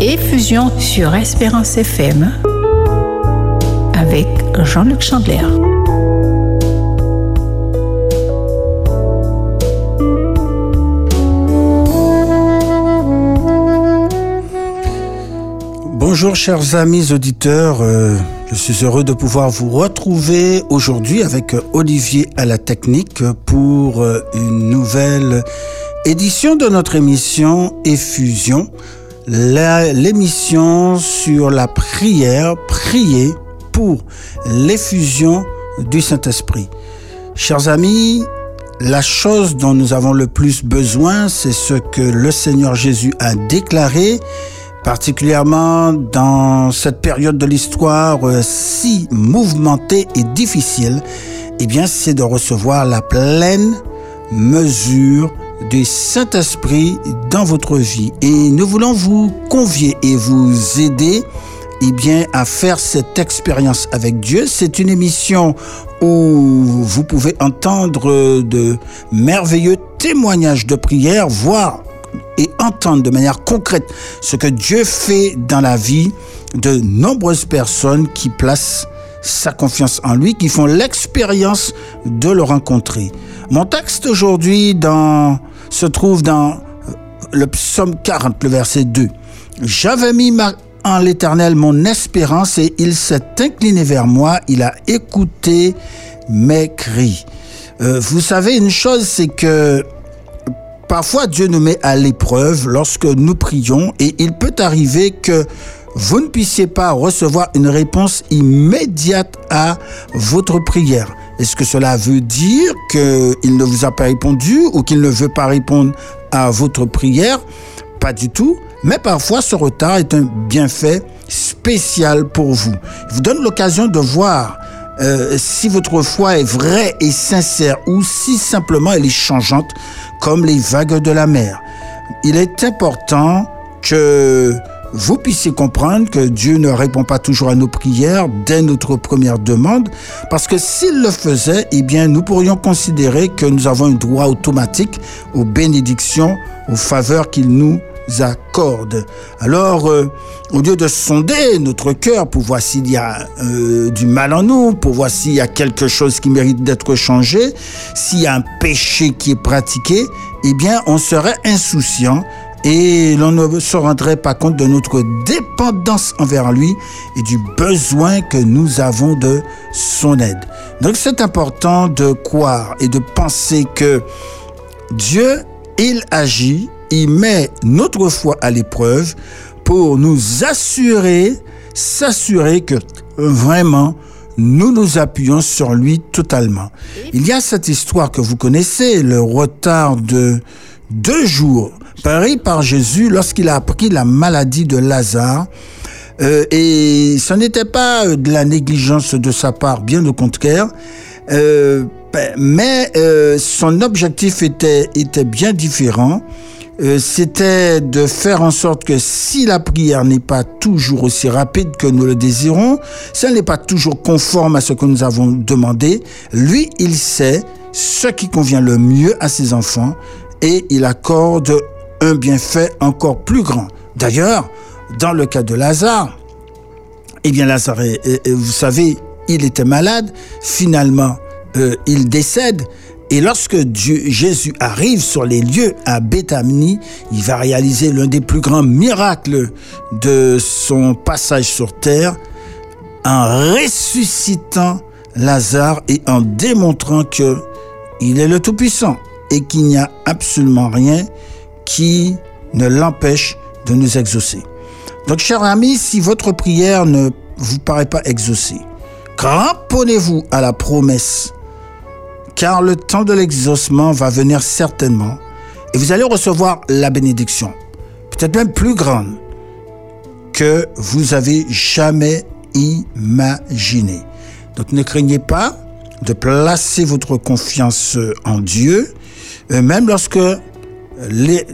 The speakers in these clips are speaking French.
Effusion sur Espérance FM avec Jean-Luc Chandler. Bonjour chers amis auditeurs, euh, je suis heureux de pouvoir vous retrouver aujourd'hui avec Olivier à la technique pour euh, une nouvelle édition de notre émission Effusion, l'émission sur la prière, prier pour l'effusion du Saint-Esprit. Chers amis, la chose dont nous avons le plus besoin, c'est ce que le Seigneur Jésus a déclaré particulièrement dans cette période de l'histoire euh, si mouvementée et difficile, eh bien, c'est de recevoir la pleine mesure du Saint-Esprit dans votre vie. Et nous voulons vous convier et vous aider eh bien, à faire cette expérience avec Dieu. C'est une émission où vous pouvez entendre de merveilleux témoignages de prière, voire et entendre de manière concrète ce que Dieu fait dans la vie de nombreuses personnes qui placent sa confiance en lui, qui font l'expérience de le rencontrer. Mon texte aujourd'hui se trouve dans le psaume 40, le verset 2. J'avais mis en l'Éternel mon espérance et il s'est incliné vers moi, il a écouté mes cris. Euh, vous savez, une chose, c'est que Parfois, Dieu nous met à l'épreuve lorsque nous prions et il peut arriver que vous ne puissiez pas recevoir une réponse immédiate à votre prière. Est-ce que cela veut dire qu'il ne vous a pas répondu ou qu'il ne veut pas répondre à votre prière? Pas du tout. Mais parfois, ce retard est un bienfait spécial pour vous. Il vous donne l'occasion de voir euh, si votre foi est vraie et sincère ou si simplement elle est changeante comme les vagues de la mer. Il est important que vous puissiez comprendre que Dieu ne répond pas toujours à nos prières dès notre première demande, parce que s'il le faisait, eh bien, nous pourrions considérer que nous avons un droit automatique aux bénédictions, aux faveurs qu'il nous accorde. Alors, euh, au lieu de sonder notre cœur pour voir s'il y a euh, du mal en nous, pour voir s'il y a quelque chose qui mérite d'être changé, s'il y a un péché qui est pratiqué, eh bien, on serait insouciant et l'on ne se rendrait pas compte de notre dépendance envers lui et du besoin que nous avons de son aide. Donc c'est important de croire et de penser que Dieu, il agit il met notre foi à l'épreuve pour nous assurer, s'assurer que vraiment nous nous appuyons sur lui totalement. Il y a cette histoire que vous connaissez, le retard de deux jours pris par Jésus lorsqu'il a appris la maladie de Lazare. Euh, et ce n'était pas de la négligence de sa part, bien au contraire. Euh, mais euh, son objectif était, était bien différent. Euh, c'était de faire en sorte que si la prière n'est pas toujours aussi rapide que nous le désirons, si elle n'est pas toujours conforme à ce que nous avons demandé, lui, il sait ce qui convient le mieux à ses enfants et il accorde un bienfait encore plus grand. D'ailleurs, dans le cas de Lazare, eh bien Lazare, vous savez, il était malade, finalement, euh, il décède, et lorsque Jésus arrive sur les lieux à Béthanie, il va réaliser l'un des plus grands miracles de son passage sur terre en ressuscitant Lazare et en démontrant que il est le Tout-Puissant et qu'il n'y a absolument rien qui ne l'empêche de nous exaucer. Donc, chers amis, si votre prière ne vous paraît pas exaucée, cramponnez-vous à la promesse car le temps de l'exaucement va venir certainement et vous allez recevoir la bénédiction, peut-être même plus grande que vous avez jamais imaginé. Donc ne craignez pas de placer votre confiance en Dieu, euh, même lorsque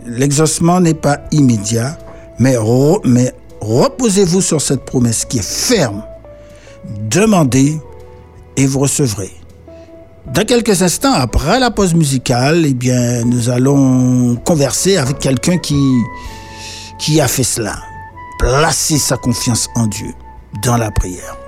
l'exaucement n'est pas immédiat, mais, reposez-vous sur cette promesse qui est ferme. Demandez et vous recevrez. Dans quelques instants, après la pause musicale, eh bien, nous allons converser avec quelqu'un qui, qui a fait cela. placer sa confiance en Dieu dans la prière.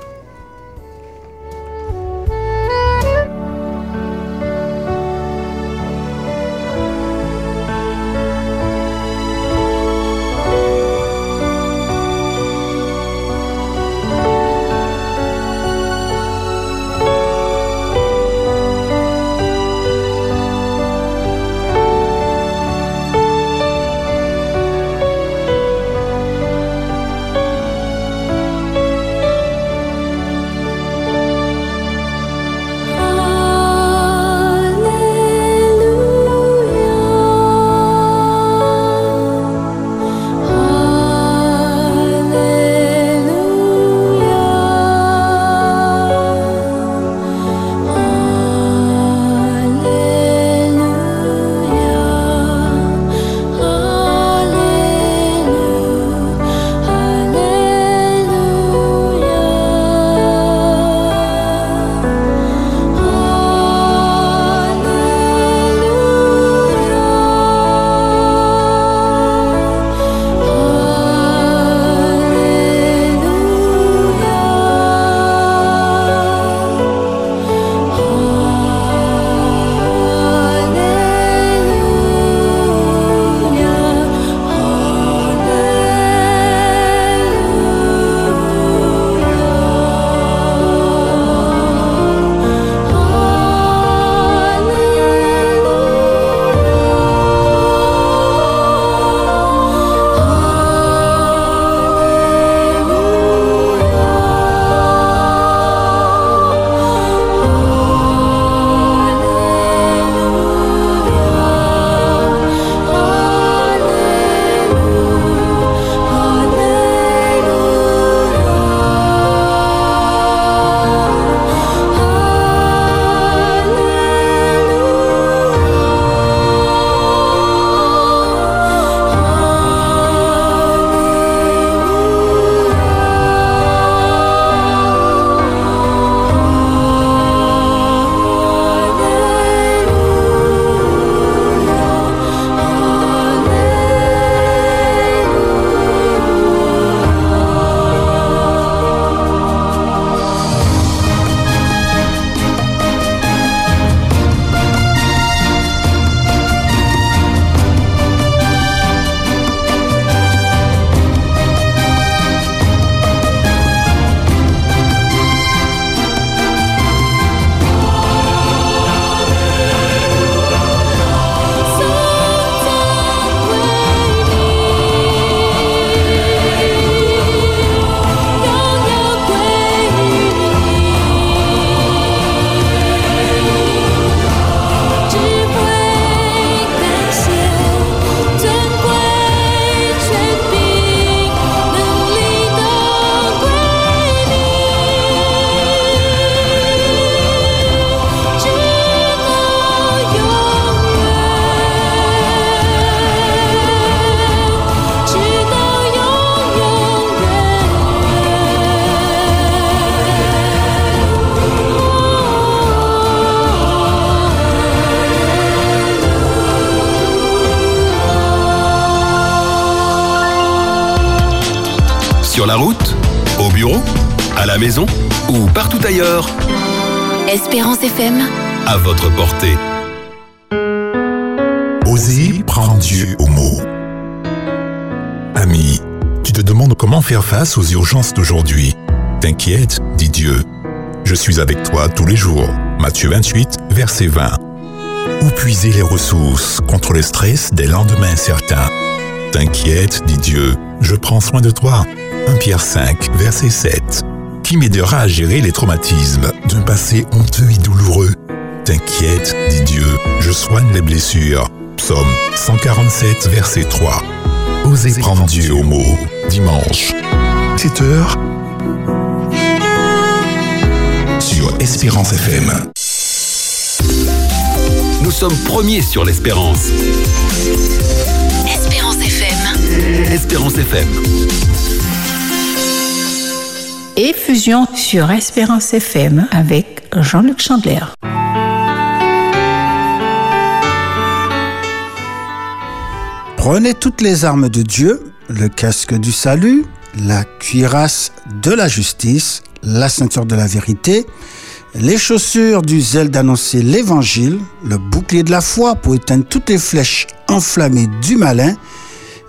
Ailleurs. Espérance FM. À votre portée. Osez prendre Dieu au mot. Ami, tu te demandes comment faire face aux urgences d'aujourd'hui. T'inquiète, dit Dieu. Je suis avec toi tous les jours. Matthieu 28, verset 20. Où puiser les ressources contre le stress des lendemains incertains T'inquiète, dit Dieu, je prends soin de toi. 1 Pierre 5, verset 7 qui m'aidera à gérer les traumatismes d'un passé honteux et douloureux. T'inquiète, dit Dieu, je soigne les blessures. Psaume 147, verset 3. Osez prendre Dieu au mot. Dimanche, 7 heures. Sur Espérance FM. Nous sommes premiers sur l'espérance. Espérance FM. Espérance FM et Fusion sur Espérance FM avec Jean-Luc Chandler. Prenez toutes les armes de Dieu, le casque du salut, la cuirasse de la justice, la ceinture de la vérité, les chaussures du zèle d'annoncer l'évangile, le bouclier de la foi pour éteindre toutes les flèches enflammées du malin,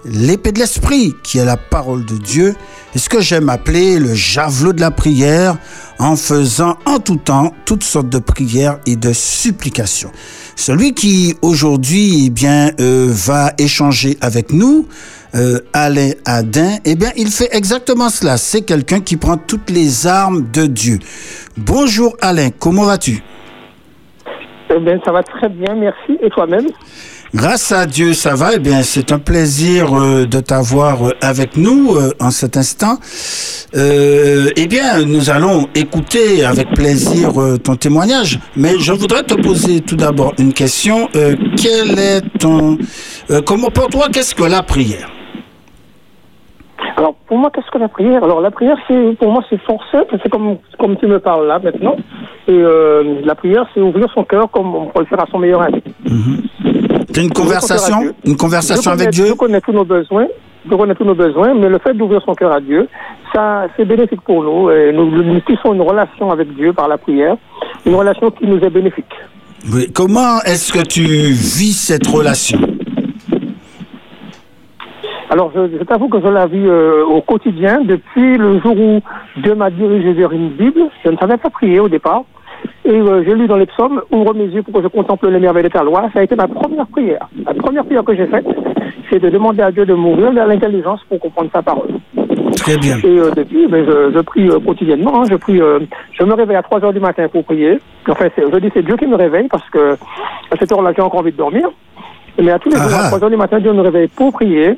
l'épée de l'esprit qui est la parole de Dieu, et ce que j'aime appeler le javelot de la prière en faisant en tout temps toutes sortes de prières et de supplications. Celui qui aujourd'hui eh bien euh, va échanger avec nous, euh, Alain Adin, eh bien il fait exactement cela. C'est quelqu'un qui prend toutes les armes de Dieu. Bonjour Alain, comment vas-tu? Eh bien, ça va très bien, merci. Et toi-même? Grâce à Dieu, ça va. Eh bien, c'est un plaisir euh, de t'avoir euh, avec nous euh, en cet instant. Eh bien, nous allons écouter avec plaisir ton témoignage. Mais je voudrais te poser tout d'abord une question. Quel est ton, comment pour toi, qu'est-ce que la prière? Alors, pour moi, qu'est-ce que la prière? Alors, la prière, c'est pour moi, c'est forcé. C'est comme, comme tu me parles là, maintenant. Et la prière, c'est ouvrir son cœur comme on peut le faire à son meilleur ami. T'as une conversation, une conversation avec Dieu? Je connais tous nos besoins. Je connais tous nos besoins, mais le fait d'ouvrir son cœur à Dieu, ça, c'est bénéfique pour nous. Et nous, nous tissons une relation avec Dieu par la prière, une relation qui nous est bénéfique. Oui. Comment est-ce que tu vis cette relation? Alors, je, je t'avoue que je la vis euh, au quotidien depuis le jour où Dieu m'a dirigé vers une Bible. Je ne savais pas prier au départ. Et euh, j'ai lu dans les psaumes, ouvre mes yeux pour que je contemple les merveilles de ta loi. Ça a été ma première prière. La première prière que j'ai faite, c'est de demander à Dieu de m'ouvrir l'intelligence pour comprendre sa parole. Très bien. Et euh, depuis, ben, je, je prie euh, quotidiennement. hein. je prie, euh, je me réveille à 3 heures du matin pour prier. Enfin, je dis c'est Dieu qui me réveille parce que à cette heure-là, j'ai encore envie de dormir. Mais à tous les jours, Ah ah. à 3 heures du matin, Dieu me réveille pour prier.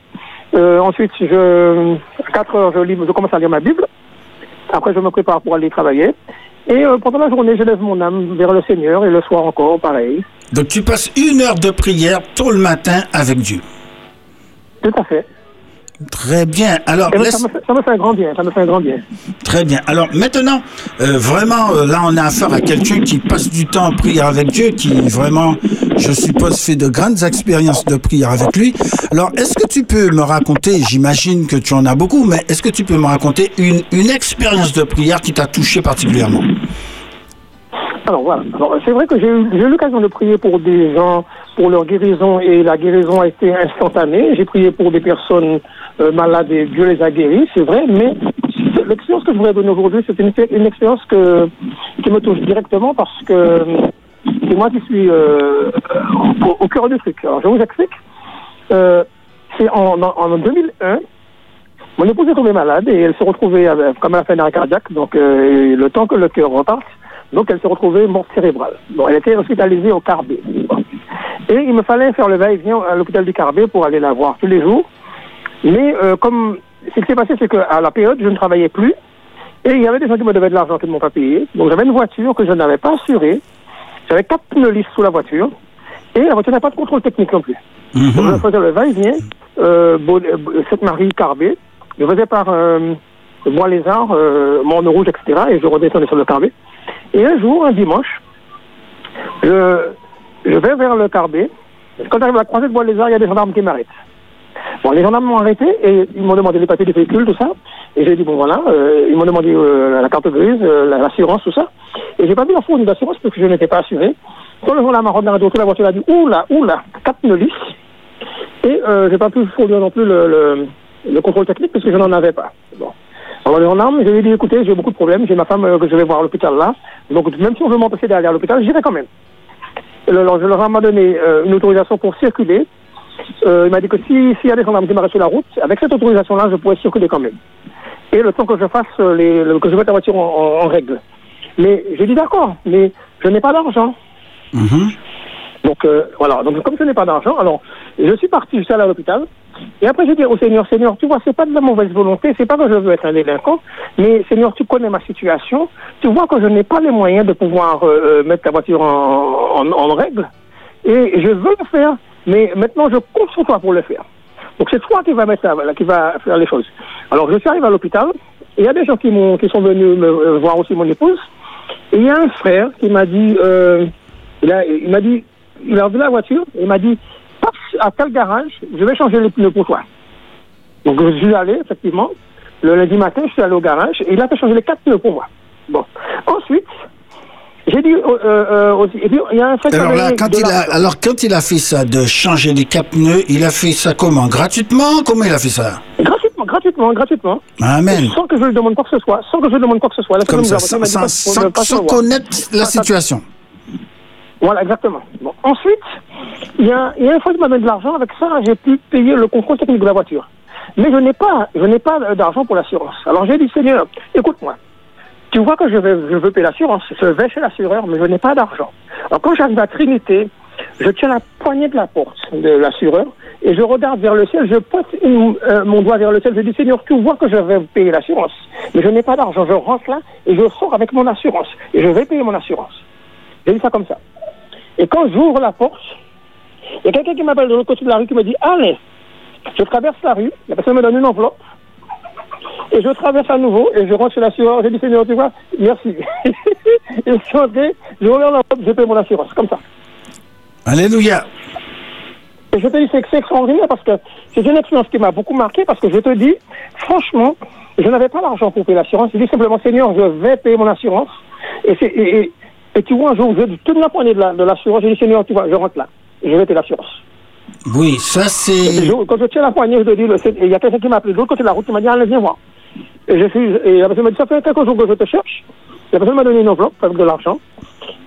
Euh, ensuite, je, à 4 heures, je, lis, je commence à lire ma Bible. Après, je me prépare pour aller travailler. Et euh, pendant la journée, je lève mon âme vers le Seigneur. Et le soir encore, pareil. Donc tu passes une heure de prière tôt le matin avec Dieu. Tout à fait. Très bien. Alors, laisse- ça, me fait, ça me fait un grand bien. Ça me fait un grand bien. Très bien. Alors maintenant, euh, vraiment, euh, là, on a affaire à quelqu'un qui passe du temps en prière avec Dieu, qui vraiment, je suppose, fait de grandes expériences de prière avec lui. Alors, est-ce que tu peux me raconter, j'imagine que tu en as beaucoup, mais est-ce que tu peux me raconter une, une expérience de prière qui t'a touché particulièrement? Alors voilà. Alors, c'est vrai que j'ai eu, j'ai eu l'occasion de prier pour des gens, pour leur guérison, et la guérison a été instantanée. J'ai prié pour des personnes euh, malades et Dieu les a guéris, c'est vrai, mais l'expérience que je voudrais donner aujourd'hui, c'est une, expérience que, qui me touche directement parce que c'est moi qui suis euh, au, cœur du truc. Alors, je vous explique. Euh, c'est en, en, en 2001, mon épouse est tombée malade et elle s'est retrouvée, avec, comme elle a fait un arrêt cardiaque, donc euh, le temps que le cœur reparte, donc elle s'est retrouvée morte cérébrale. Bon, elle était hospitalisée au Carbet. Et il me fallait faire le va-et-vient à l'hôpital du Carbet pour aller la voir tous les jours. Mais euh, comme ce qui s'est passé, c'est qu'à la période, je ne travaillais plus. Et il y avait des gens qui me devaient de l'argent qu'ils ne m'ont pas payé. Donc j'avais une voiture que je n'avais pas assurée. J'avais quatre pneus lisses sous la voiture. Et la voiture n'a pas de contrôle technique non plus. Donc, je faisais le va-et-vient, euh, euh, Sainte-Marie, Carbet. Je faisais par euh, Bois-les-Arts, euh, Mont-Rouge, etc. Et je redescendais sur le Carbet. Et un jour, un dimanche, je, je vais vers le Carbet. Quand j'arrive à la croisée de Bois-les-Arts, il y a des gendarmes qui m'arrêtent. Bon, les gendarmes m'ont arrêté et ils m'ont demandé les papiers du véhicule, tout ça. Et j'ai dit, bon voilà, euh, ils m'ont demandé euh, la carte grise, euh, la- l'assurance, tout ça. Et j'ai pas vu la fournie d'assurance parce que je n'étais pas assuré. Quand le gendarme m'a regardé autour de la voiture, a dit, oula, oula, quatre pneus lisses. Et euh, j'ai pas pu fournir non plus le, le, le contrôle technique parce que je n'en avais pas. Bon. Alors le gendarme, je lui ai dit, écoutez, j'ai beaucoup de problèmes, j'ai ma femme euh, que je vais voir à l'hôpital là. Donc même si on veut m'empêcher d'aller à l'hôpital, j'irai quand même. Le, le gendarme m'a donné euh, une autorisation pour circuler. Euh, il m'a dit que si- s'il y a des gendarmes qui m'arrêtent sur la route, avec cette autorisation-là, je pourrais circuler quand même. Et le temps que je fasse, euh, les, le- que je mette la voiture en, en- en règle. Mais j'ai dit d'accord, mais je n'ai pas d'argent. Mhm. Donc euh, voilà, donc comme je n'ai pas d'argent, alors je suis parti, je suis allé à l'hôpital. Et après j'ai dit au Seigneur, Seigneur, tu vois, c'est pas de la mauvaise volonté, c'est pas que je veux être un délinquant, mais Seigneur, tu connais ma situation, tu vois que je n'ai pas les moyens de pouvoir euh, mettre la voiture en, en, en règle, et je veux le faire, mais maintenant je compte sur toi pour le faire. Donc c'est toi qui va mettre la- qui va faire les choses. Alors je suis arrivé à l'hôpital, il y a des gens qui m'ont sont venus me euh, voir aussi mon épouse, et il y a un frère qui m'a dit, euh, il, a- il m'a dit, il a vu la voiture, il m'a dit, passe à tel garage, je vais changer les pneus pour toi. Donc je suis allé, effectivement, Le lundi matin, je suis allé au garage et il a fait changer les quatre pneus pour moi. Bon. Ensuite, j'ai dit euh, euh, aussi, et puis, il y a un Alors là, quand il a, alors quand il a fait ça, de changer les quatre pneus, il a fait ça comment? Gratuitement? Comment il a fait ça? Gratuitement, gratuitement, gratuitement. Amen. Sans que je lui demande quoi que ce soit. Sans que je lui demande quoi que ce soit. La Comme ça, sans, sans- sans- connaître la situation. Voilà, exactement. Bon. Ensuite, il y a, il y a une fois qu'il m'a donné de l'argent, avec ça, j'ai pu payer le contrôle technique de la voiture. Mais je n'ai pas, je n'ai pas d'argent pour l'assurance. Alors j'ai dit, Seigneur, écoute-moi. Tu vois que je, veux payer l'assurance. Je vais chez l'assureur, mais je n'ai pas d'argent. Alors quand j'arrive à Trinité, je tiens la poignée de la porte de l'assureur et je regarde vers le ciel, je pointe euh, mon doigt vers le ciel, je dis Seigneur, tu vois que je vais payer l'assurance, mais je n'ai pas d'argent. Je rentre là et je sors avec mon assurance et je vais payer mon assurance. J'ai dit ça comme ça. Et quand j'ouvre la porte, il y a quelqu'un qui m'appelle de l'autre côté de la rue qui me dit Allez, je traverse la rue, la personne me donne une enveloppe, et je traverse à nouveau, et je rentre chez l'assureur, j'ai dit Seigneur, tu vois, merci. et je suis entré, je reviens l'enveloppe, je paye mon assurance, comme ça. Alléluia. Et je te dis, c'est extraordinaire parce que c'est une expérience qui m'a beaucoup marqué parce que je te dis, franchement, je n'avais pas l'argent pour payer l'assurance. Je dis simplement, Seigneur, je vais payer mon assurance. Et, c'est- et, et, et tu vois, un jour, je tenais la poignée de la- de l'assurance. je dis, Seigneur, tu vois, je rentre là. Je vais payer l'assurance. Oui, ça c'est. quand je tiens la poignée, je te dis, il y a quelqu'un qui m'a appelé de l'autre côté de la route, qui m'a dit, allez, viens voir. Et je suis, et la personne m'a dit, ça fait quelques jours que je te cherche. La personne m'a donné une enveloppe avec de l'argent.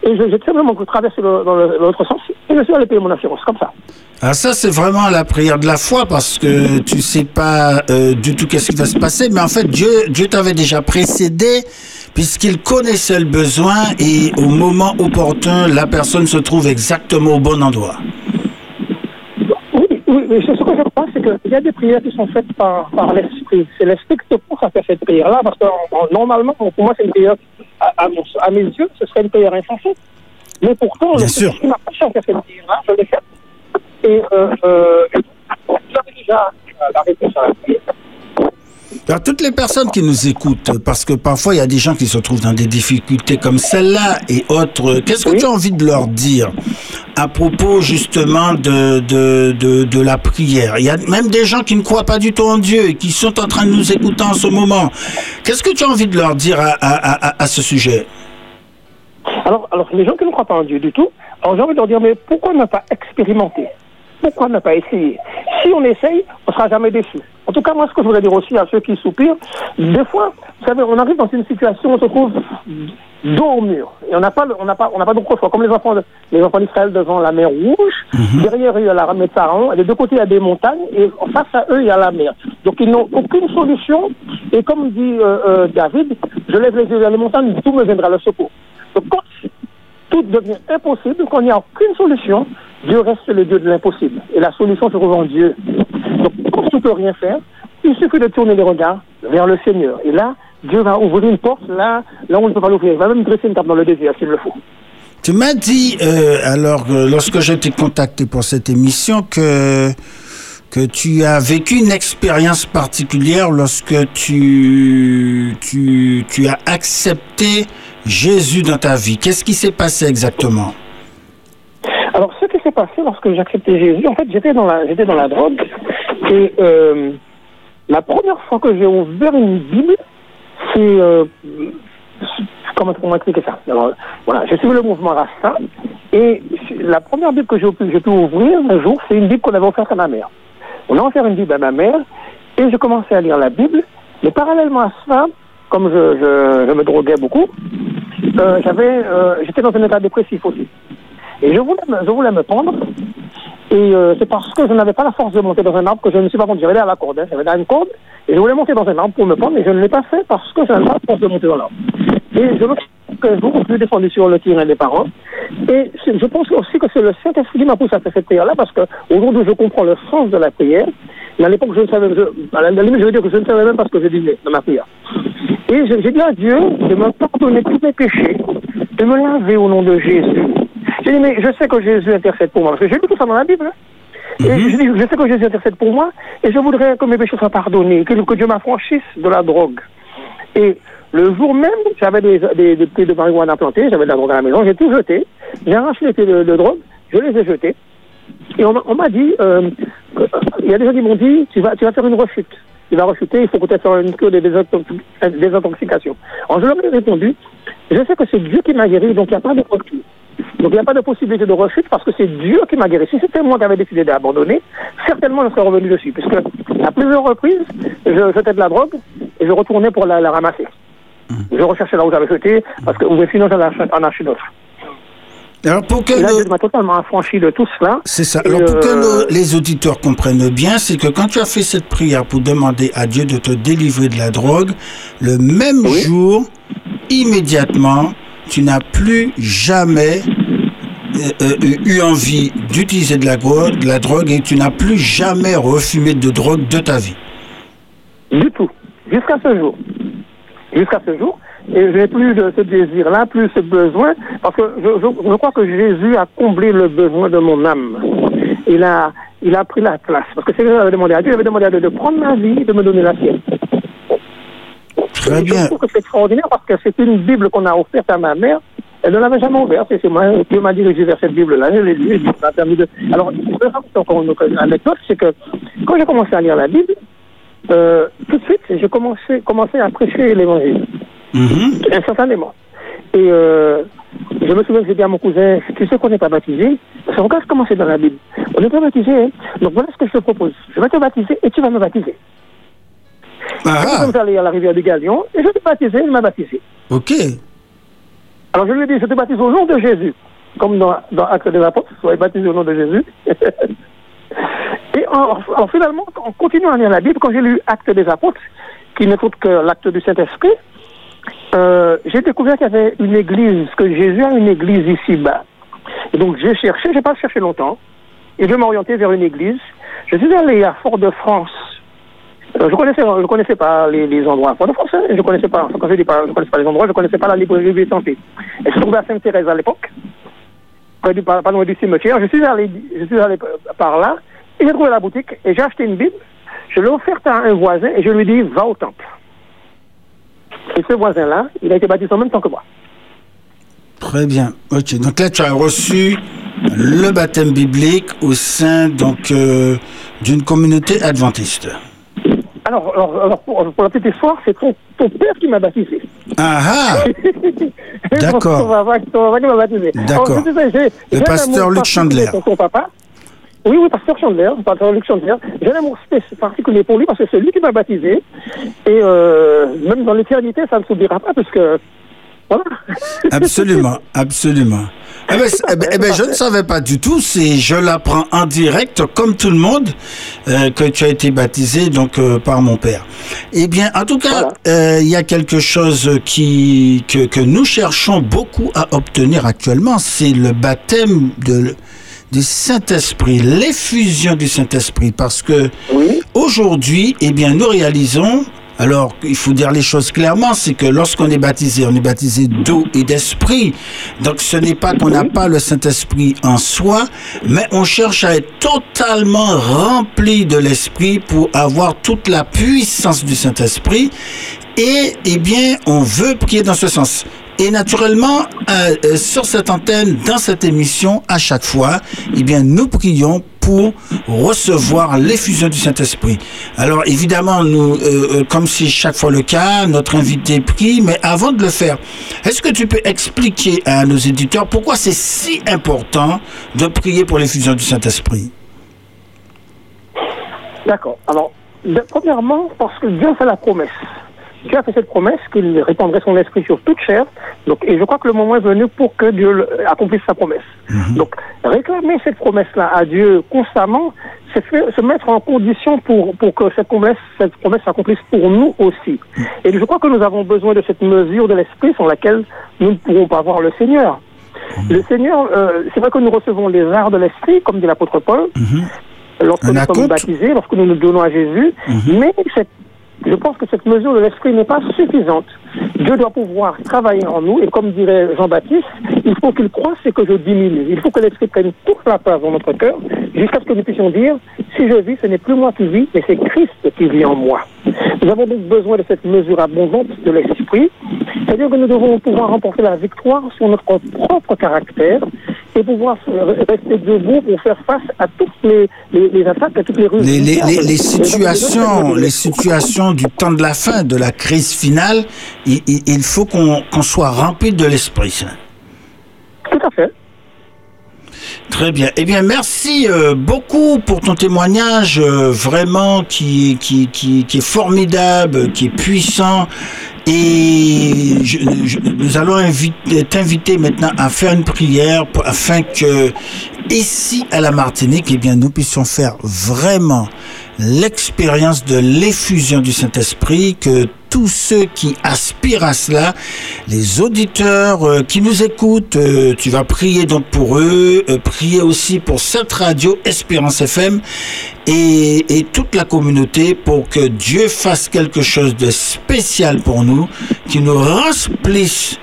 Et je- j'ai simplement traversé le- dans l'autre sens. Et je suis allé payer mon assurance, comme ça. Ah, ça c'est vraiment la prière de la foi parce que tu sais pas euh, du tout qu'est-ce qui va se passer, mais en fait Dieu, Dieu t'avait déjà précédé puisqu'il connaissait le besoin et au moment opportun, la personne se trouve exactement au bon endroit. Ce que je crois, c'est qu'il y a des prières qui sont faites par, par l'esprit. C'est l'esprit qui te pousse à faire cette prière-là, parce que en- en- normalement, pour moi, c'est une prière, à, à mon- à mes yeux, ce serait une prière insensée. Mais pourtant, Bien sûr. qui m'a poussé à faire cette prière-là, je l'ai faite. Et euh, euh, j'avais déjà la réponse à la prière. Alors, toutes les personnes qui nous écoutent, parce que parfois il y a des gens qui se trouvent dans des difficultés comme celle-là et autres, qu'est-ce que Oui. tu as envie de leur dire à propos justement de, de, de, de la prière? Il y a même des gens qui ne croient pas du tout en Dieu et qui sont en train de nous écouter en ce moment. Qu'est-ce que tu as envie de leur dire à, à, à, à ce sujet? Alors, alors, les gens qui ne croient pas en Dieu du tout, alors j'ai envie de leur dire, mais pourquoi ne pas expérimenter? Pourquoi ne pas essayer? Si on essaye, on ne sera jamais déçu. En tout cas, moi, ce que je voudrais dire aussi à ceux qui soupirent, des fois, vous savez, on arrive dans une situation où on se trouve dos au mur. Et on n'a pas, on n'a pas, on n'a pas d'autre choix. Comme les enfants, de- les enfants d'Israël devant la mer Rouge, derrière eux, il y a la mer de Pharaon, et des deux côtés, il y a des montagnes, et face à eux, il y a la mer. Donc, ils n'ont aucune solution. Et comme dit euh, euh, David, je lève les yeux vers les montagnes, tout me viendra le secours. Donc, quand tout devient impossible, quand il n'y a aucune solution, Dieu reste le Dieu de l'impossible. Et la solution se trouve en Dieu. Donc, quand tu ne peux rien faire, il suffit de tourner les regards vers le Seigneur. Et là, Dieu va ouvrir une porte là, là où on ne peut pas l'ouvrir. Il va même dresser une table dans le désert s'il le faut. Tu m'as dit, euh, alors, euh, lorsque je t'ai contacté pour cette émission, que, que tu as vécu une expérience particulière lorsque tu, tu, tu as accepté Jésus dans ta vie. Qu'est-ce qui s'est passé exactement? Alors, ce qui s'est passé lorsque j'ai accepté Jésus, en fait, j'étais dans la, j'étais dans la drogue. Et euh, la première fois que j'ai ouvert une Bible, c'est... euh, comment comment expliquer ça? Alors, voilà, j'ai suivi le mouvement Rasta. Et la première Bible que j'ai pu, j'ai pu ouvrir un jour, c'est une Bible qu'on avait offerte à ma mère. On a offert une Bible à ma mère. Et je commençais à lire la Bible. Mais parallèlement à ça, comme je me droguais beaucoup, euh, j'avais, euh, j'étais dans un état dépressif aussi. Et je voulais me, je voulais me pendre. Et euh, c'est parce que je n'avais pas la force de monter dans un arbre que je ne suis pas monté. J'avais à la corde. Hein. J'avais dans une corde. Et je voulais monter dans un arbre pour me pendre. Mais je ne l'ai pas fait parce que je n'avais pas la force de monter dans l'arbre. Et je me que jour, je suis descendu sur le terrain des parents. Et je pense aussi que c'est le Saint-Esprit qui m'a poussé à faire cette prière-là parce que aujourd'hui, je comprends le sens de la prière. Mais à l'époque, je ne savais, je, à la je veux dire que je ne savais même pas ce que je disais dans ma prière. Et j'ai dit à Dieu de me pardonner tous mes péchés, de me laver au nom de Jésus. J'ai dit, mais je sais que Jésus intercède pour moi. Parce que j'ai lu tout ça dans la Bible. hein. Et je, dis, je sais que Jésus intercède pour moi et je voudrais que mes péchés soient pardonnés, que, que Dieu m'affranchisse de la drogue. Et le jour même, j'avais des, des, des pieds de marijuana plantés, j'avais de la drogue à la maison, j'ai tout jeté, j'ai arraché les pieds de, de drogue, je les ai jetés. Et on, m'a- dit, euh, il y a des gens qui m'ont dit, tu vas, tu vas faire une rechute. il va rechuter, il faut peut-être faire une cure de désintoxi- désintoxication. Alors je leur ai répondu, je sais que c'est Dieu qui m'a guéri, donc il n'y a pas de retour. Donc il n'y a pas de possibilité de rechute parce que c'est Dieu qui m'a guéri. Si c'était moi qui avais décidé d'abandonner, certainement je serais revenu dessus. Puisque à plusieurs reprises, je jetais de la drogue et je retournais pour la, la ramasser. Je recherchais là où j'avais jeté parce que ou sinon j'en achetais d'autres. Alors pour que Et là, m'a totalement affranchi de tout cela. C'est ça. Alors pour que euh, les auditeurs comprennent bien, c'est que quand tu as fait cette prière pour demander à Dieu de te délivrer de la drogue, le même Oui. jour, immédiatement, tu n'as plus jamais euh, euh, eu envie d'utiliser de la, drogue et tu n'as plus jamais refumé de drogue de ta vie. Du tout. Jusqu'à ce jour. Jusqu'à ce jour. Et je n'ai plus ce désir-là, plus ce besoin, parce que je, crois que Jésus a comblé le besoin de mon âme. Il a, il a pris la place. Parce que c'est ce que j'avais demandé à Dieu. Il avait demandé à Dieu de prendre ma vie et de me donner la sienne. Très Et bien. Je trouve que c'est extraordinaire parce que c'est une Bible qu'on a offerte à ma mère. Elle ne l'avait jamais ouverte. C'est c'est moi qui m'a dirigé vers cette Bible-là. Je l'ai lue. et Dieu m'a permis de... Alors, je vais raconter encore une anecdote. C'est que quand j'ai commencé à lire la Bible, euh, tout de suite, j'ai commencé, commencé à prêcher l'évangile Mhm. instantanément. Et euh, je me souviens que j'ai dit à mon cousin, tu sais qu'on n'est pas baptisé? Parce que regarde comment c'est dans la Bible. On n'est pas baptisé, hein donc voilà ce que je te propose. Je vais te baptiser et tu vas me baptiser. Ah, Je suis allé à la rivière du Galion et je t'ai baptisé, il m'a baptisé. ok. Alors je lui ai dit, je te baptise au nom de Jésus. Comme dans, dans Actes des Apôtres, soyez baptisés au nom de Jésus. et en- en- finalement, en continuant à lire la Bible, quand j'ai lu Actes des Apôtres, qui n'est autre que l'acte du Saint-Esprit, euh, j'ai découvert qu'il y avait une église, que Jésus a une église ici-bas. Et donc j'ai cherché, j'ai pas cherché longtemps, et je m'orientais vers une église. Je suis allé à Fort-de-France. Euh, je connaissais, je connaissais pas les, endroits Fort-de-France. hein. Je connaissais pas, quand je dis pas, je connaissais pas les endroits, je connaissais pas la librairie de santé. Elle se trouvait à Sainte-Thérèse à l'époque, près du, pas loin du cimetière. Je suis allé, je suis allé par là, et j'ai trouvé la boutique, et j'ai acheté une Bible. Je l'ai offerte à un voisin, et je lui ai dit, va au temple. Et ce voisin-là, il a été baptisé en même temps que moi. Très bien. Ok. Donc là, tu as reçu le baptême biblique au sein donc euh, d'une communauté adventiste. Alors, alors, alors, pour, pour la petite histoire, c'est ton, ton père qui m'a baptisé. Ah ah D'accord. Ton papa ton m'a baptisé. D'accord. Un pasteur Luc Chandler. Pour son papa. Oui, oui, pasteur Chandler, pasteur Luc Chandler. J'ai un amour spécial- particulier pour lui parce que c'est lui qui m'a baptisé. Et euh, même dans l'éternité, ça ne s'oubliera pas parce que. Voilà. Absolument, absolument. Eh ben, eh ben, eh ben, je ne savais pas du tout, c'est je l'apprends en direct, comme tout le monde, euh, que tu as été baptisé donc euh, par mon père. Eh bien, en tout cas, euh, il y a quelque chose qui que, que nous cherchons beaucoup à obtenir actuellement, c'est le baptême de du Saint-Esprit, l'effusion du Saint-Esprit, parce que Oui. Aujourd'hui, eh bien, nous réalisons, alors il faut dire les choses clairement, c'est que lorsqu'on est baptisé, on est baptisé d'eau et d'esprit. Donc ce n'est pas qu'on n'a pas le Saint-Esprit en soi, mais on cherche à être totalement rempli de l'esprit pour avoir toute la puissance du Saint-Esprit. Et, eh bien, on veut prier dans ce sens. Et naturellement, euh, euh, sur cette antenne, dans cette émission, à chaque fois, eh bien, nous prions pour recevoir l'effusion du Saint-Esprit. Alors, évidemment, nous, euh, comme c'est chaque fois le cas, notre invité prie, mais avant de le faire, est-ce que tu peux expliquer à nos éditeurs pourquoi c'est si important de prier pour l'effusion du Saint-Esprit? D'accord. Alors, premièrement, parce que Dieu fait la promesse. Dieu a fait cette promesse qu'il répandrait son esprit sur toute chair. Donc, et je crois que le moment est venu pour que Dieu accomplisse sa promesse. Donc, réclamer cette promesse-là à Dieu constamment, c'est se mettre en condition pour, pour que cette promesse, cette promesse s'accomplisse pour nous aussi. Et je crois que nous avons besoin de cette mesure de l'esprit sans laquelle nous ne pourrons pas voir le Seigneur. Le Seigneur, euh, c'est vrai que nous recevons les arts de l'esprit, comme dit l'apôtre Paul, lorsque Un nous sommes baptisés, lorsque nous nous donnons à Jésus, mais cette- je pense que cette mesure de l'esprit n'est pas suffisante. Dieu doit pouvoir travailler en nous, et comme dirait Jean-Baptiste, il faut qu'il croisse et que je diminue. Il faut que l'esprit prenne toute la place dans notre cœur, jusqu'à ce que nous puissions dire, si je vis, ce n'est plus moi qui vis, mais c'est Christ qui vit en moi. Nous avons donc besoin de cette mesure abondante de l'esprit, c'est-à-dire que nous devons pouvoir remporter la victoire sur notre propre caractère et pouvoir rester debout pour faire face à toutes les, les, les attaques, à toutes les les, les, les situations, les situations du temps de la fin, de la crise finale, il, faut qu'on soit rempli de l'Esprit Saint. Tout à fait. Très bien. Eh bien, merci euh, beaucoup pour ton témoignage, euh, vraiment qui, qui, qui, qui est formidable, qui est puissant. Et je- je- nous allons inviter- t'inviter maintenant à faire une prière pour- afin que ici à la Martinique, eh bien, nous puissions faire vraiment l'expérience de l'effusion du Saint-Esprit, que tous ceux qui aspirent à cela, les auditeurs euh, qui nous écoutent, euh, tu vas prier donc pour eux, euh, prier aussi pour cette radio Espérance FM et, et toute la communauté pour que Dieu fasse quelque chose de spécial pour nous, qui nous remplisse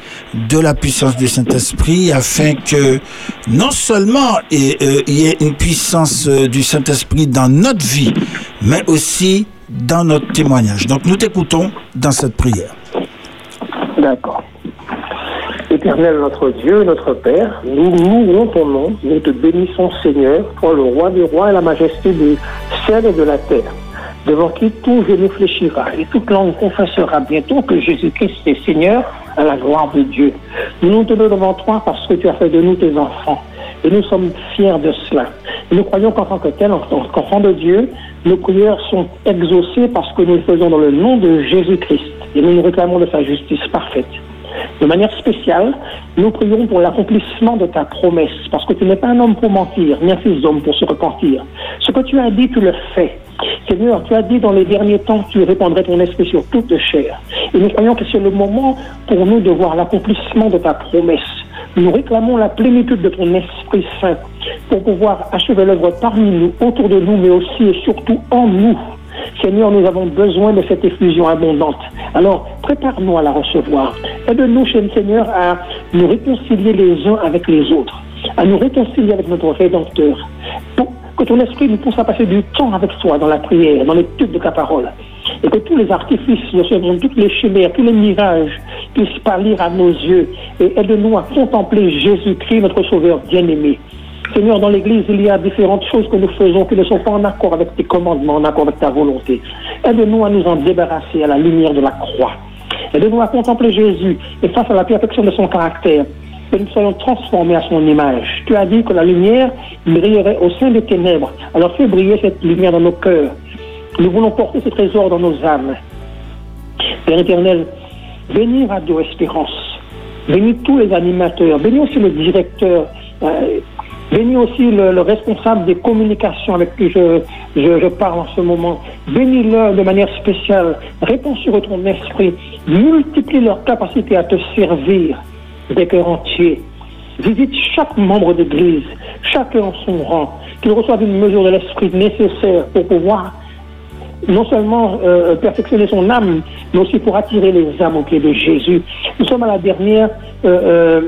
de la puissance du Saint-Esprit afin que non seulement et, euh, il y ait une puissance euh, du Saint-Esprit dans notre vie, mais aussi dans notre témoignage. Donc nous t'écoutons dans cette prière. D'accord. Éternel notre Dieu, notre Père, nous louons ton nom, nous te bénissons Seigneur, toi le roi des rois et la majesté du ciel et de la terre, devant qui tout genou fléchira et toute langue confessera bientôt que Jésus-Christ est Seigneur à la gloire de Dieu. Nous nous tenons devant toi parce que tu as fait de nous tes enfants et nous sommes fiers de cela. Nous croyons qu'en tant que tel, en tant qu'enfants de Dieu, nos prières sont exaucées parce que nous le faisons dans le nom de Jésus-Christ et nous nous réclamons de sa justice parfaite. De manière spéciale, nous prions pour l'accomplissement de ta promesse, parce que tu n'es pas un homme pour mentir, ni un fils d'homme pour se repentir. Ce que tu as dit, tu le fais. Seigneur, tu as dit dans les derniers temps que tu répandrais ton esprit sur toute chair. Et nous croyons que c'est le moment pour nous de voir l'accomplissement de ta promesse. Nous réclamons la plénitude de ton Esprit Saint pour pouvoir achever l'œuvre parmi nous, autour de nous, mais aussi et surtout en nous. Seigneur, nous avons besoin de cette effusion abondante. Alors, prépare-nous à la recevoir. Aide-nous, Seigneur, à nous réconcilier les uns avec les autres, à nous réconcilier avec notre Rédempteur. Pour que ton esprit nous pousse à passer du temps avec toi dans la prière, dans l'étude de ta parole. Et que tous les artifices, savons, toutes les chimères, tous les mirages puissent pâlir à nos yeux. Et aide-nous à contempler Jésus-Christ, notre Sauveur bien-aimé. Seigneur, dans l'Église, il y a différentes choses que nous faisons qui ne sont pas en accord avec tes commandements, en accord avec ta volonté. Aide-nous à nous en débarrasser à la lumière de la croix. Aide-nous à contempler Jésus et face à la perfection de son caractère, que nous soyons transformés à son image. Tu as dit que la lumière brillerait au sein des ténèbres. Alors fais briller cette lumière dans nos cœurs. Nous voulons porter ce trésor dans nos âmes. Père éternel, bénis Radio Espérance. Bénis tous les animateurs. Bénis aussi le directeur. Euh, Bénis aussi le, le, responsable des communications avec qui je, je, je parle en ce moment. Bénis-le de manière spéciale. Réponds sur ton esprit. Multiplie leur capacité à te servir des cœurs entiers. Visite chaque membre d'église, chacun en son rang, qu'il reçoive une mesure de l'esprit nécessaire pour pouvoir non seulement euh, perfectionner son âme, mais aussi pour attirer les âmes au pied de Jésus. Nous sommes à la dernière euh, euh,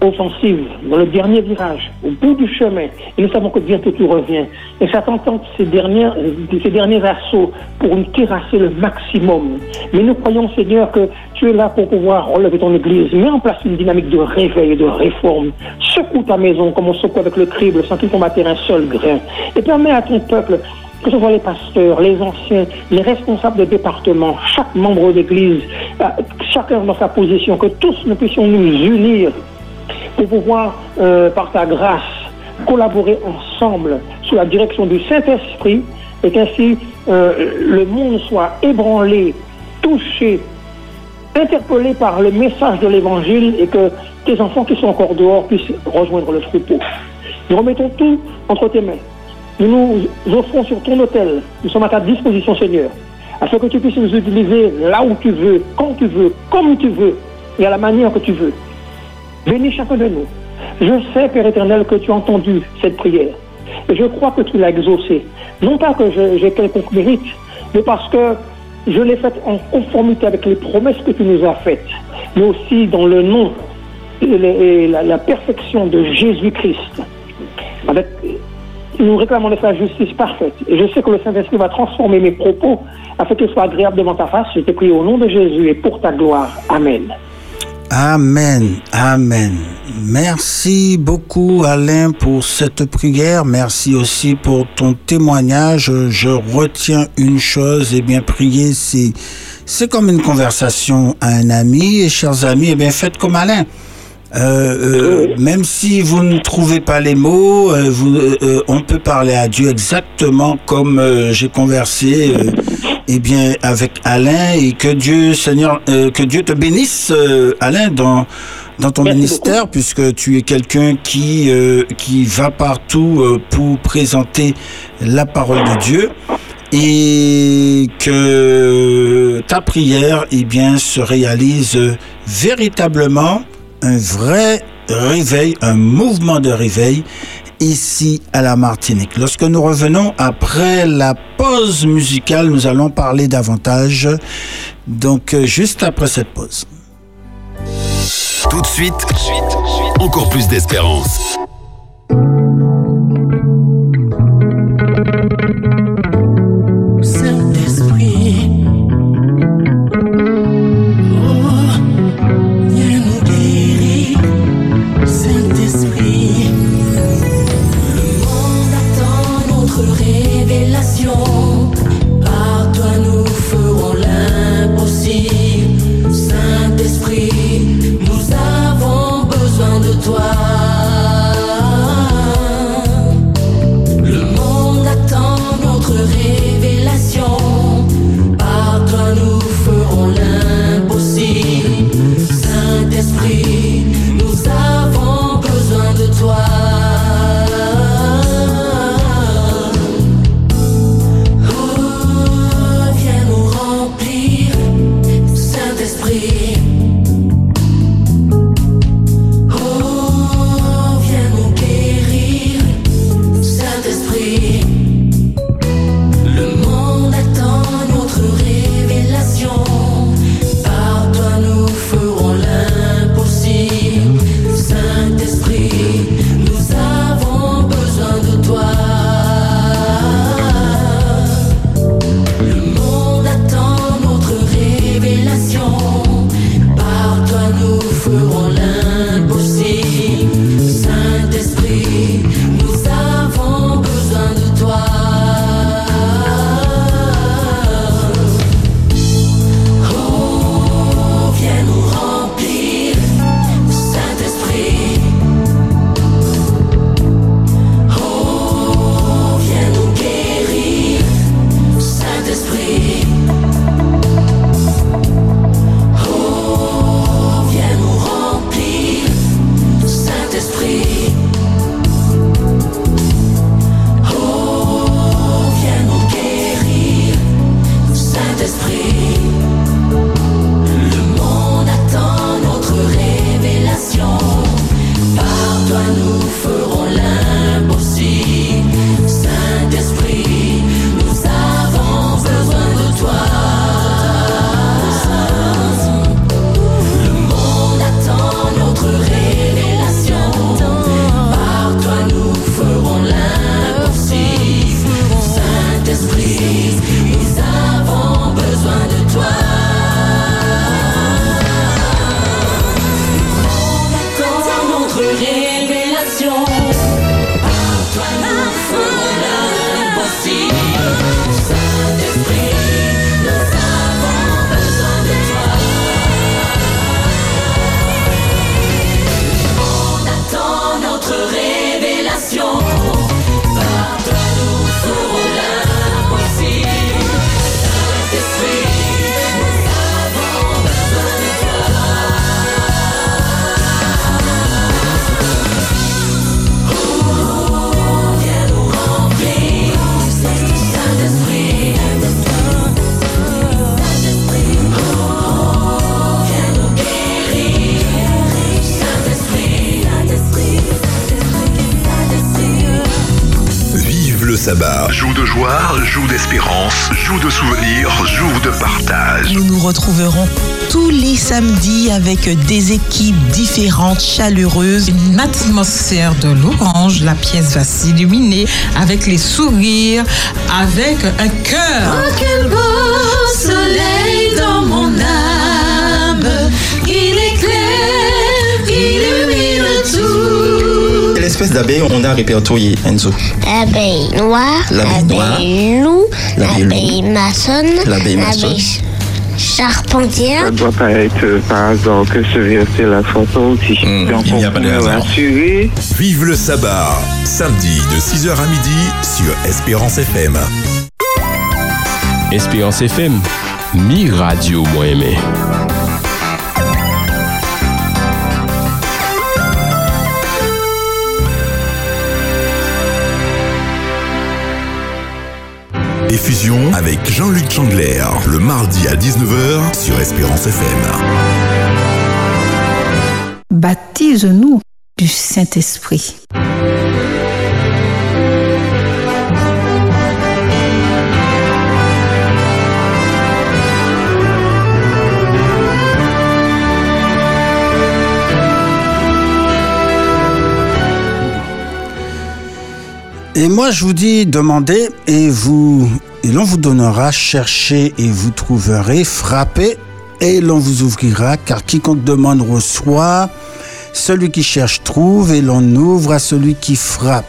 offensive, dans le dernier virage, au bout du chemin, et nous savons que bientôt tout revient. Et Satan tente ces, dernières, ces derniers assauts pour nous terrasser le maximum. Mais nous croyons, Seigneur, que tu es là pour pouvoir relever ton Église. Mets en place une dynamique de réveil et de réforme. Secoue ta maison comme on secoue avec le crible sans qu'il tombe un seul grain. Et permets à ton peuple que ce soit les pasteurs, les anciens, les responsables de département, chaque membre d'église, chacun dans sa position, que tous nous puissions nous unir pour pouvoir, euh, par ta grâce, collaborer ensemble sous la direction du Saint-Esprit et qu'ainsi euh, le monde soit ébranlé, touché, interpellé par le message de l'Évangile et que tes enfants qui sont encore dehors puissent rejoindre le troupeau. Nous remettons tout entre tes mains. Nous nous offrons sur ton hôtel. Nous sommes à ta disposition, Seigneur, afin que tu puisses nous utiliser là où tu veux, quand tu veux, comme tu veux et à la manière que tu veux. Bénis chacun de nous. Je sais, Père éternel, que tu as entendu cette prière. Et je crois que tu l'as exaucée. Non pas que j'ai quelconque mérite, mais parce que je l'ai faite en conformité avec les promesses que tu nous as faites, mais aussi dans le nom et la, perfection de Jésus-Christ. Nous réclamons de sa justice parfaite. Et je sais que le Saint-Esprit va transformer mes propos afin qu'ils soient agréables devant ta face. Je te prie au nom de Jésus et pour ta gloire. Amen. Amen, Amen. Merci beaucoup Alain pour cette prière. Merci aussi pour ton témoignage. Je retiens une chose, et eh bien prier, c'est c'est comme une conversation à un ami. Et chers amis, eh bien faites comme Alain. Euh, euh, même si vous ne trouvez pas les mots, euh, euh, on peut parler à Dieu exactement comme j'ai conversé eh bien avec Alain et que Dieu Seigneur euh, que Dieu te bénisse euh, Alain dans dans ton Merci ministère puisque tu es quelqu'un qui euh, qui va partout euh, pour présenter la parole de Dieu et que ta prière eh bien se réalise véritablement un vrai réveil, un mouvement de réveil ici à la Martinique. Lorsque nous revenons après la pause musicale, nous allons parler davantage. Donc euh, juste après cette pause. Tout de suite, encore plus d'espérance. tous les samedis avec des équipes différentes, chaleureuses. Une atmosphère de l'orange, la pièce va s'illuminer avec les sourires, avec un cœur. Oh, quel beau soleil dans mon âme, éclaire, illumine tout. Quelle espèce d'abeille on a répertorié, Enzo? L'abeille noire, l'abeille loup, l'abeille maçonne, l'abeille maçonne charpentière. Ça doit pas être euh, par hasard que ce verset la soit sorti. Hmm, Donc il n'y a pas de hasard. Vive le sabbat, samedi de 6h à midi sur Espérance FM. Espérance FM, mi radio moi aimé. Effusion avec Jean-Luc Chandler, le mardi à 19h sur Espérance FM. Baptise-nous du Saint-Esprit. Et moi, je vous dis, demandez et vous, et l'on vous donnera, cherchez et vous trouverez, frappez et l'on vous ouvrira, car quiconque demande reçoit, celui qui cherche trouve et l'on ouvre à celui qui frappe.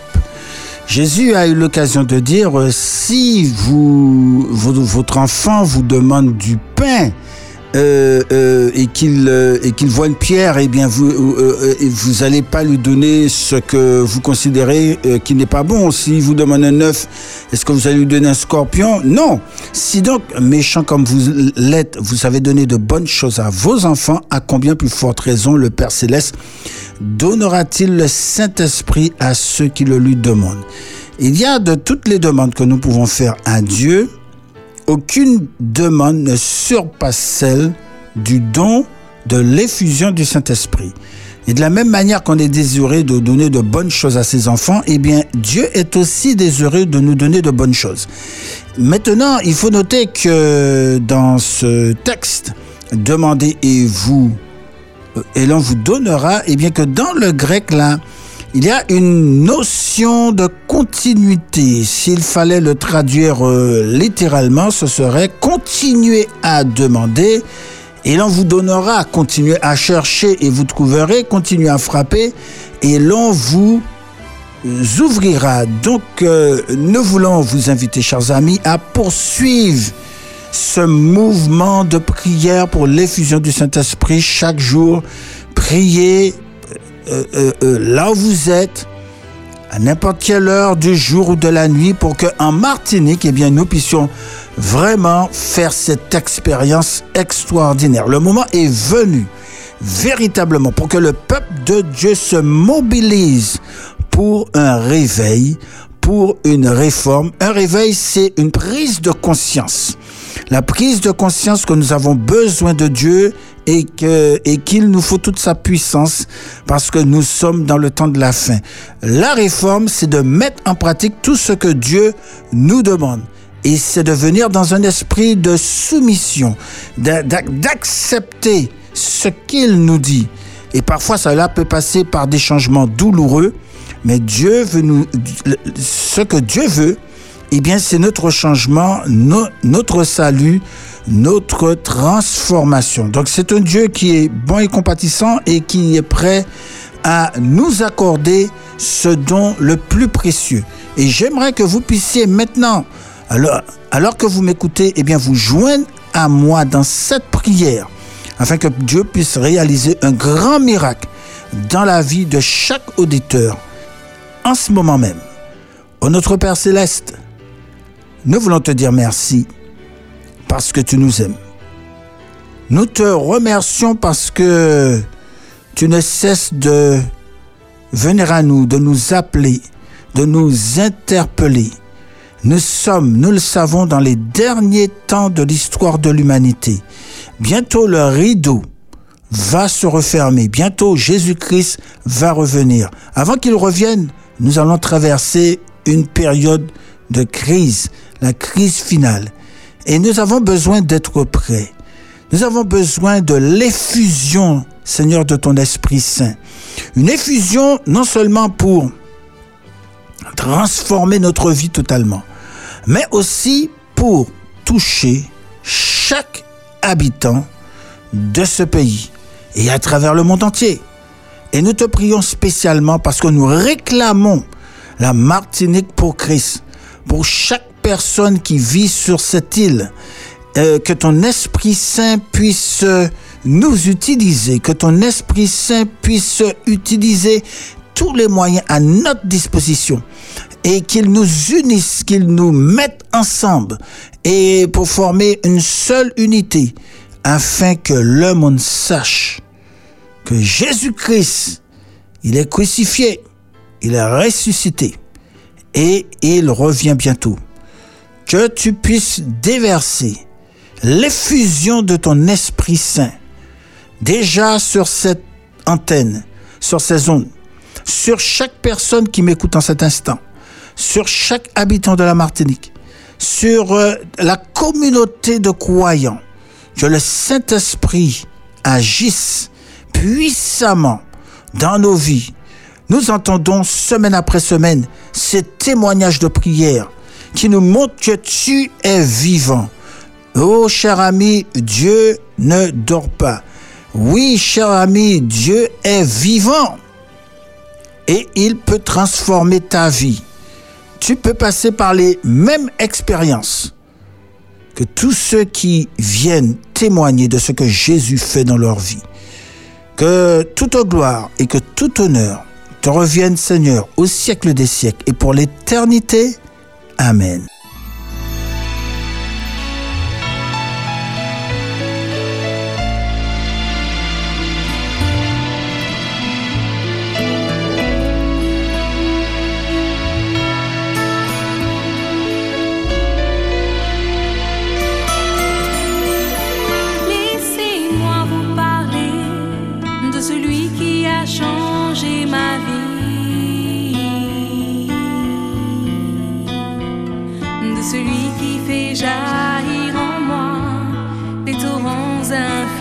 Jésus a eu l'occasion de dire, si vous, vo- votre enfant vous demande du pain, euh, euh, et qu'il euh, et qu'il voit une pierre, eh bien vous euh, euh, vous allez pas lui donner ce que vous considérez euh, qui n'est pas bon. Si vous demande un œuf, est-ce que vous allez lui donner un scorpion? Non. Si donc méchant comme vous l'êtes, vous savez donner de bonnes choses à vos enfants, à combien plus forte raison le Père céleste donnera-t-il le Saint-Esprit à ceux qui le lui demandent? Il y a de toutes les demandes que nous pouvons faire à Dieu, aucune demande ne surpasse celle du don de l'effusion du Saint-Esprit. Et de la même manière qu'on est désiré de donner de bonnes choses à ses enfants, eh bien, Dieu est aussi désireux de nous donner de bonnes choses. Maintenant, il faut noter que dans ce texte, demandez et vous, euh, et l'on vous donnera, eh bien que dans le grec là, il y a une notion de continuité. S'il fallait le traduire euh, littéralement, ce serait continuer à demander et l'on vous donnera, continuer à chercher et vous trouverez, continuer à frapper et l'on vous ouvrira. Donc, euh, nous voulons vous inviter, chers amis, à poursuivre ce mouvement de prière pour l'effusion du Saint-Esprit chaque jour. Priez euh, euh, euh, là où vous êtes, à n'importe quelle heure du jour ou de la nuit, pour que en Martinique, eh bien, nous puissions vraiment faire cette expérience extraordinaire. Le moment est venu, véritablement, pour que le peuple de Dieu se mobilise pour un réveil, pour une réforme. Un réveil, c'est une prise de conscience. La prise de conscience que nous avons besoin de Dieu et que et qu'il nous faut toute sa puissance parce que nous sommes dans le temps de la fin. La réforme, c'est de mettre en pratique tout ce que Dieu nous demande. Et c'est de venir dans un esprit de soumission, d'a- d'a- d'accepter ce qu'il nous dit. Et parfois, cela peut passer par des changements douloureux, mais Dieu veut nous, ce que Dieu veut, eh bien, c'est notre changement, no- notre salut, notre transformation. Donc, c'est un Dieu qui est bon et compatissant et qui est prêt à nous accorder ce don le plus précieux. Et j'aimerais que vous puissiez maintenant, alors, alors que vous m'écoutez, eh bien, vous joindre à moi dans cette prière afin que Dieu puisse réaliser un grand miracle dans la vie de chaque auditeur en ce moment même. Ô notre Père céleste, nous voulons te dire merci parce que tu nous aimes. Nous te remercions parce que tu ne cesses de venir à nous, de nous appeler, de nous interpeller. Nous sommes, nous le savons, dans les derniers temps de l'histoire de l'humanité. Bientôt le rideau va se refermer. Bientôt Jésus-Christ va revenir. Avant qu'il revienne, nous allons traverser une période de crise, la crise finale. Et nous avons besoin d'être prêts. Nous avons besoin de l'effusion, Seigneur, de ton Esprit Saint. Une effusion non seulement pour transformer notre vie totalement, mais aussi pour toucher chaque habitant de ce pays et à travers le monde entier. Et nous te prions spécialement parce que nous réclamons la Martinique pour Christ, pour chaque personne qui vit sur cette île. Euh, que ton Esprit Saint puisse nous utiliser, que ton Esprit Saint puisse utiliser tous les moyens à notre disposition et qu'il nous unisse, qu'il nous mette ensemble et pour former une seule unité afin que le monde sache que Jésus-Christ, il est crucifié, il est ressuscité et il revient bientôt. Que tu puisses déverser l'effusion de ton Esprit Saint déjà sur cette antenne, sur ces ondes, sur chaque personne qui m'écoute en cet instant, sur chaque habitant de la Martinique, sur euh, la communauté de croyants, que le Saint-Esprit agisse puissamment dans nos vies. Nous entendons semaine après semaine ces témoignages de prière qui nous montrent que tu es vivant. Oh cher ami, Dieu ne dort pas. Oui, cher ami, Dieu est vivant et il peut transformer ta vie. Tu peux passer par les mêmes expériences que tous ceux qui viennent témoigner de ce que Jésus fait dans leur vie. Que toute gloire et que tout honneur te reviennent, Seigneur, au siècle des siècles et pour l'éternité. Amen. Celui qui fait jaillir en moi des torrents infinis.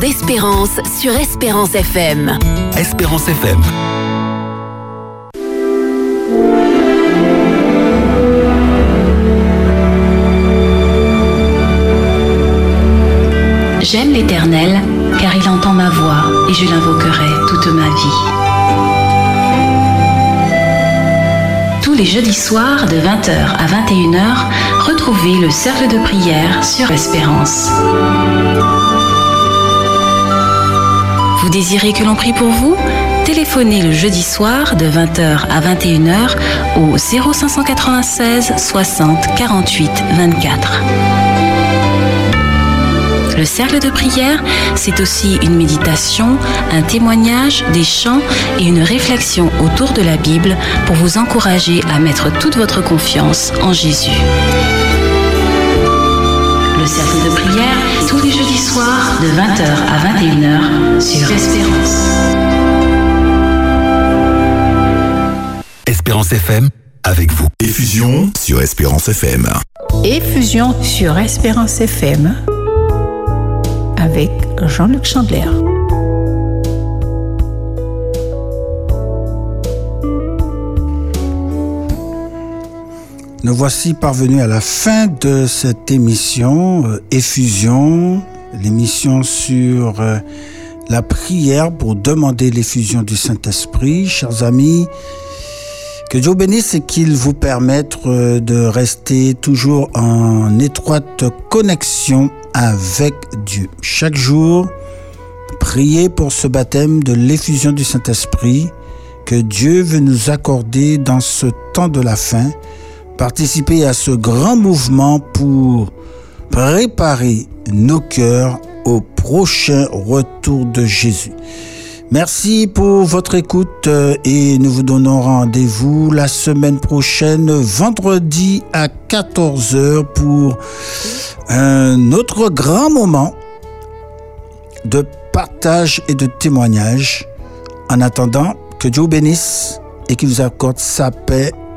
D'espérance sur Espérance FM. Espérance FM. J'aime l'Éternel, car il entend ma voix, et je l'invoquerai toute ma vie. Tous les jeudis soirs de 20h à 21h, retrouvez le cercle de prière sur Espérance. Désirez que l'on prie pour vous Téléphonez le jeudi soir de 20h à 21h au 0596 60 48 24. Le cercle de prière, c'est aussi une méditation, un témoignage, des chants et une réflexion autour de la Bible pour vous encourager à mettre toute votre confiance en Jésus. Le cercle de prière, soirs de 20h à 21h sur Espérance. Espérance FM, avec vous. Effusion sur Espérance FM. Effusion sur Espérance FM avec Jean-Luc Chandler. Nous voici parvenus à la fin de cette émission euh, Effusion, l'émission sur euh, la prière pour demander l'effusion du Saint-Esprit. Chers amis, que Dieu bénisse et qu'il vous permette euh, de rester toujours en étroite connexion avec Dieu. Chaque jour, priez pour ce baptême de l'effusion du Saint-Esprit que Dieu veut nous accorder dans ce temps de la fin. Participez à ce grand mouvement pour préparer nos cœurs au prochain retour de Jésus. Merci pour votre écoute euh, et nous vous donnons rendez-vous la semaine prochaine, vendredi à 14h pour un autre grand moment de partage et de témoignage. En attendant, que Dieu vous bénisse et qu'il vous accorde sa paix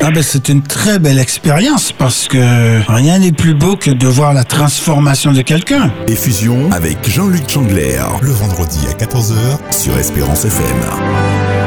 Ah ben c'est une très belle expérience parce que rien n'est plus beau que de voir la transformation de quelqu'un. Effusion avec Jean-Luc Chandler. Le vendredi à 14h sur Espérance FM.